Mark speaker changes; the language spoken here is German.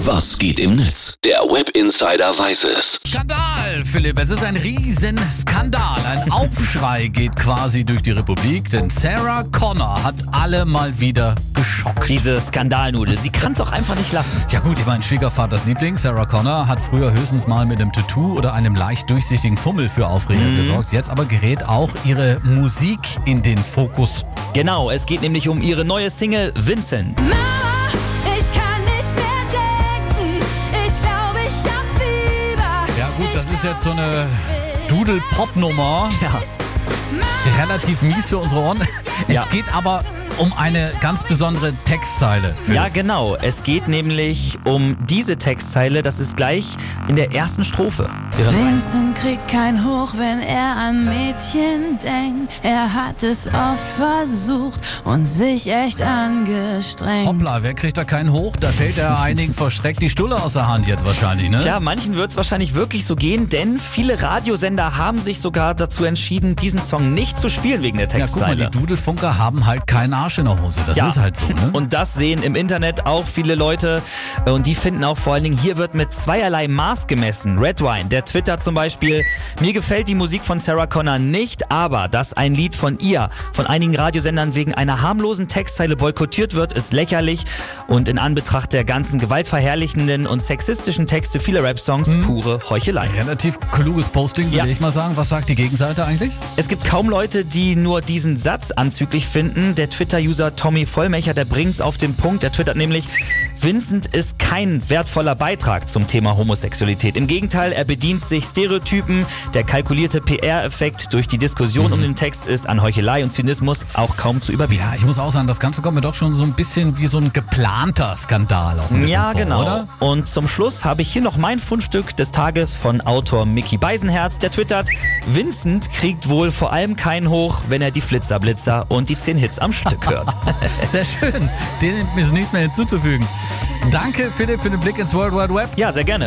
Speaker 1: Was geht im Netz? Der Web Insider weiß es.
Speaker 2: Skandal, Philipp. Es ist ein Riesenskandal. Ein Aufschrei geht quasi durch die Republik, denn Sarah Connor hat alle mal wieder geschockt.
Speaker 3: Diese Skandalnudel, sie kann es auch einfach nicht lassen.
Speaker 2: Ja gut, ich meine, Schwiegervaters Liebling, Sarah Connor, hat früher höchstens mal mit einem Tattoo oder einem leicht durchsichtigen Fummel für Aufreger gesorgt. Jetzt aber gerät auch ihre Musik in den Fokus.
Speaker 3: Genau, es geht nämlich um ihre neue Single Vincent.
Speaker 4: Mama,
Speaker 2: jetzt so eine. Doodle-Pop-Nummer.
Speaker 3: Ja.
Speaker 2: Relativ mies für unsere Ohren. Es
Speaker 3: Ja.
Speaker 2: geht aber um eine ganz besondere Textzeile.
Speaker 3: Ja, genau. Es geht nämlich um diese Textzeile. Das ist gleich in der ersten Strophe.
Speaker 4: Vincent kriegt kein Hoch, wenn er an Mädchen denkt. Er hat es oft versucht und sich echt angestrengt.
Speaker 2: Hoppla, wer kriegt da keinen hoch? Da fällt ja einigen verschreckt die Stulle aus der Hand jetzt wahrscheinlich, ne?
Speaker 3: Tja, manchen wird es wahrscheinlich wirklich so gehen, denn viele Radiosender haben sich sogar dazu entschieden, diesen Song nicht zu spielen wegen der
Speaker 2: Ja, guck mal,
Speaker 3: Textzeile.
Speaker 2: die Dudelfunker haben halt keinen Arsch in der Hose. Das
Speaker 3: Ja.
Speaker 2: ist halt so, ne?
Speaker 3: Und das sehen im Internet auch viele Leute. Und die finden auch vor allen Dingen, hier wird mit zweierlei Maß gemessen. Redwine, der twittert zum Beispiel, mir gefällt die Musik von Sarah Connor nicht, aber dass ein Lied von ihr von einigen Radiosendern wegen einer harmlosen Textzeile boykottiert wird, ist lächerlich. Und in Anbetracht der ganzen gewaltverherrlichenden und sexistischen Texte vieler Rap-Songs pure Heuchelei.
Speaker 2: Relativ kluges Posting, würde
Speaker 3: Ja.
Speaker 2: ich mal sagen. Was sagt die Gegenseite eigentlich?
Speaker 3: Es gibt kaum Leute, die nur diesen Satz anzüglich finden. Der Twitter-User Tommy Vollmecher, der bringt's auf den Punkt. Der twittert nämlich, Vincent ist kein wertvoller Beitrag zum Thema Homosexualität. Im Gegenteil, er bedient sich Stereotypen. Der kalkulierte PR-Effekt durch die Diskussion um den Text ist an Heuchelei und Zynismus auch kaum zu überbieten.
Speaker 2: Ja, ich muss auch sagen, das Ganze kommt mir doch schon so ein bisschen wie so ein geplanter Skandal auch
Speaker 3: Ja,
Speaker 2: vor,
Speaker 3: genau.
Speaker 2: oder?
Speaker 3: Und zum Schluss habe ich hier noch mein Fundstück des Tages von Autor Mickey Beisenherz, der twittert, Vincent kriegt wohl vor allem keinen hoch, wenn er die Flitzerblitzer und die 10 Hits am Stück hört.
Speaker 2: Sehr schön. Dem ist nichts mehr hinzuzufügen. Danke, Philipp, für den Blick ins World Wide Web.
Speaker 3: ja, sehr gerne.